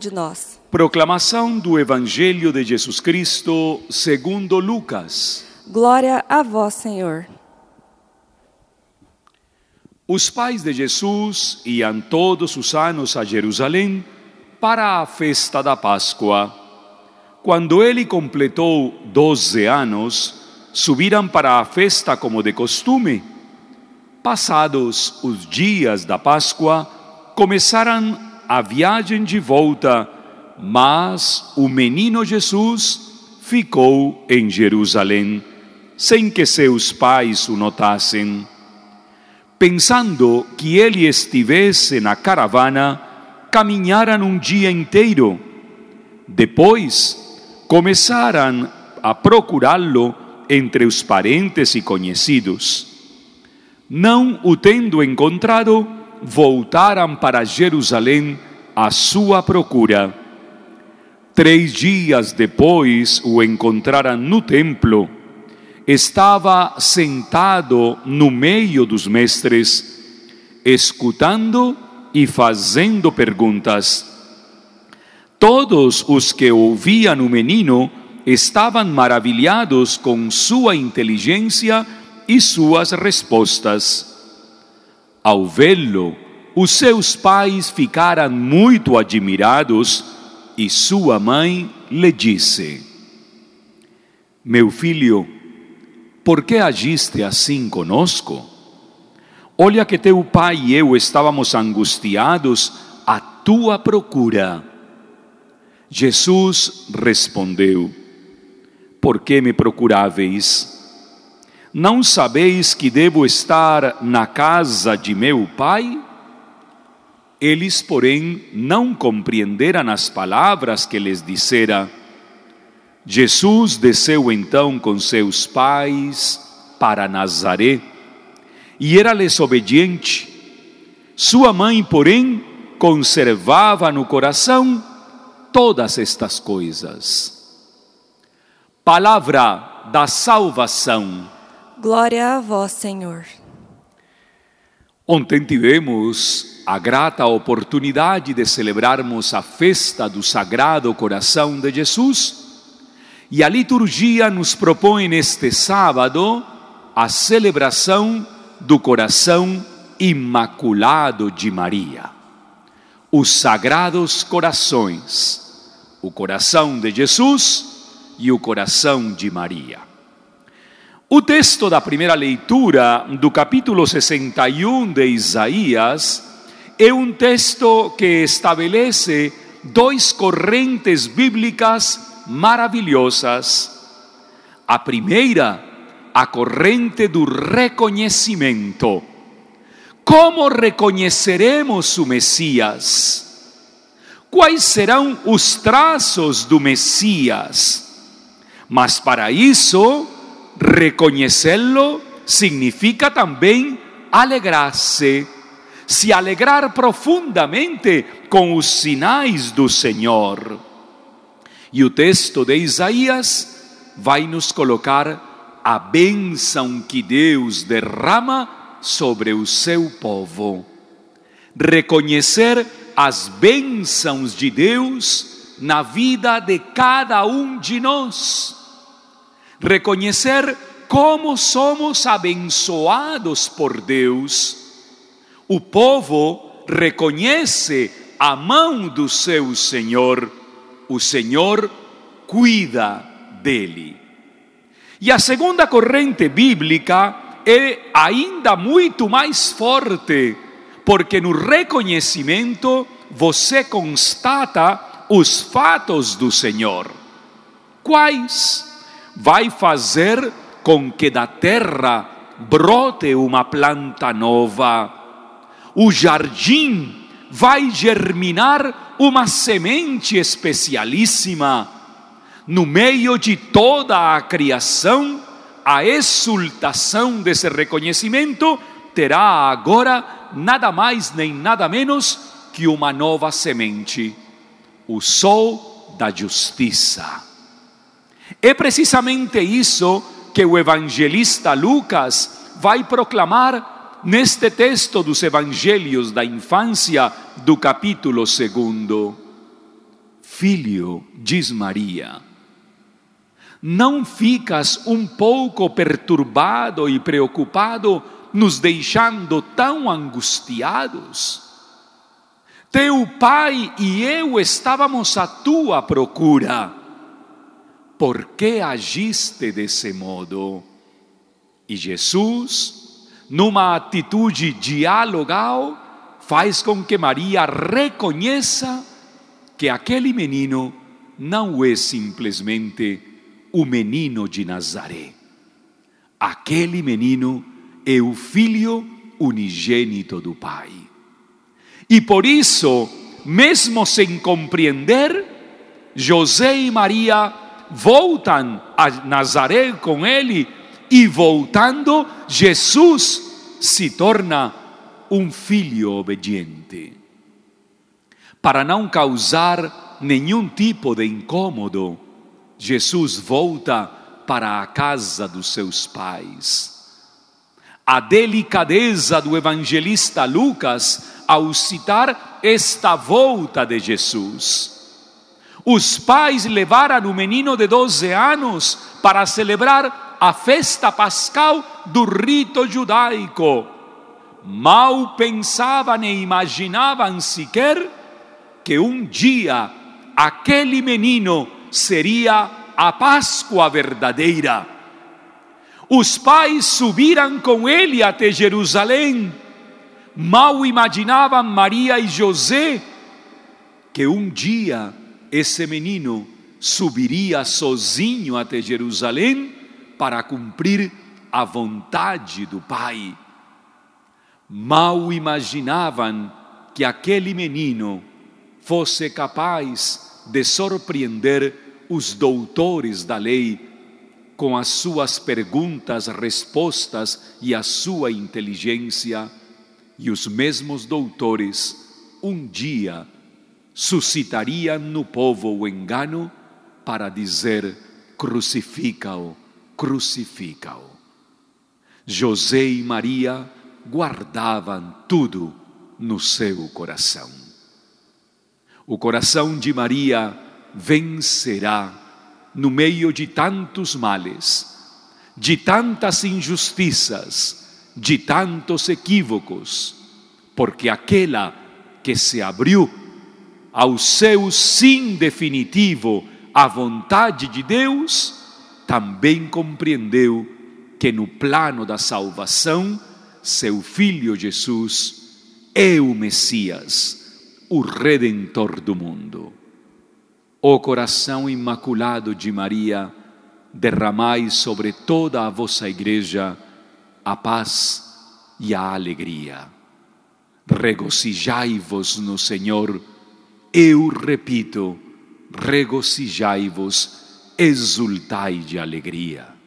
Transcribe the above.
de nós. Proclamação do Evangelho de Jesus Cristo segundo Lucas. Glória a vós, Senhor. Os pais de Jesus iam todos os anos a Jerusalém para a festa da Páscoa. Quando ele completou doze anos, subiram para a festa como de costume. Passados os dias da Páscoa, começaram a viagem de volta, mas o menino Jesus ficou em Jerusalém, sem que seus pais o notassem. Pensando que ele estivesse na caravana, caminharam um dia inteiro. Depois, começaram a procurá-lo entre os parentes e conhecidos. Não o tendo encontrado, voltaram para Jerusalém à sua procura. Três dias depois o encontraram no templo. Estava sentado no meio dos mestres, escutando e fazendo perguntas. Todos os que ouviam o menino estavam maravilhados com sua inteligência e suas respostas. Ao vê-lo, os seus pais ficaram muito admirados e sua mãe lhe disse: Meu filho, por que agiste assim conosco? Olha que teu pai e eu estávamos angustiados à tua procura. Jesus respondeu: Por que me procuráveis? Não sabeis que devo estar na casa de meu pai? Eles, porém, não compreenderam as palavras que lhes dissera. Jesus desceu então com seus pais para Nazaré e era-lhes obediente. Sua mãe, porém, conservava no coração todas estas coisas. Palavra da salvação. Glória a vós, Senhor. Ontem tivemos a grata oportunidade de celebrarmos a festa do Sagrado Coração de Jesus e a liturgia nos propõe neste sábado a celebração do Coração Imaculado de Maria. Os Sagrados Corações, o coração de Jesus e o coração de Maria. O texto da primeira leitura do capítulo 61 de Isaías é um texto que estabelece dois correntes bíblicas maravilhosas. A primeira, a corrente do reconhecimento. Como reconheceremos o Messias? Quais serão os traços do Messias? Mas para isso, reconhecê-lo significa também alegrar-se, se alegrar profundamente com os sinais do Senhor. E o texto de Isaías vai nos colocar a bênção que Deus derrama sobre o seu povo. Reconhecer as bênçãos de Deus na vida de cada um de nós reconhecer como somos abençoados por Deus. O povo reconhece a mão do seu Senhor, o Senhor cuida dele. E a segunda corrente bíblica é ainda muito mais forte, porque no reconhecimento você constata os fatos do Senhor. Quais? Vai fazer com que da terra brote uma planta nova. O jardim vai germinar uma semente especialíssima. No meio de toda a criação, a exultação desse reconhecimento terá agora nada mais nem nada menos que uma nova semente, o sol da justiça. É precisamente isso que o evangelista Lucas vai proclamar neste texto dos evangelhos da infância do capítulo segundo. Filho, diz Maria, não ficas um pouco perturbado e preocupado, nos deixando tão angustiados? Teu pai e eu estávamos à tua procura. Por que agiste desse modo? E Jesus, numa atitude dialogal, faz com que Maria reconheça que aquele menino não é simplesmente o menino de Nazaré. Aquele menino é o filho unigênito do Pai. E por isso, mesmo sem compreender, José e Maria voltam a Nazaré com ele e voltando, Jesus se torna um filho obediente. Para não causar nenhum tipo de incômodo, Jesus volta para a casa dos seus pais. A delicadeza do evangelista Lucas ao citar esta volta de Jesus. Os pais levaram o menino de 12 anos para celebrar a festa pascal do rito judaico. Mal pensavam e imaginavam sequer que um dia aquele menino seria a Páscoa verdadeira. Os pais subiram com ele até Jerusalém. Mal imaginavam Maria e José que um dia esse menino subiria sozinho até Jerusalém para cumprir a vontade do Pai. Mal imaginavam que aquele menino fosse capaz de surpreender os doutores da lei com as suas perguntas, respostas e a sua inteligência, e os mesmos doutores um dia suscitariam no povo o engano para dizer: crucifica-o, crucifica-o. José e Maria guardavam tudo no seu coração o coração de Maria vencerá no meio de tantos males, de tantas injustiças, de tantos equívocos, porque aquela que se abriu ao seu sim definitivo à vontade de Deus, também compreendeu que no plano da salvação, seu filho Jesus é o Messias o Redentor do mundo. O coração imaculado de Maria, derramai sobre toda a vossa igreja a paz e a alegria. Regozijai-vos no Senhor, eu repito, regozijai-vos, exultai de alegria.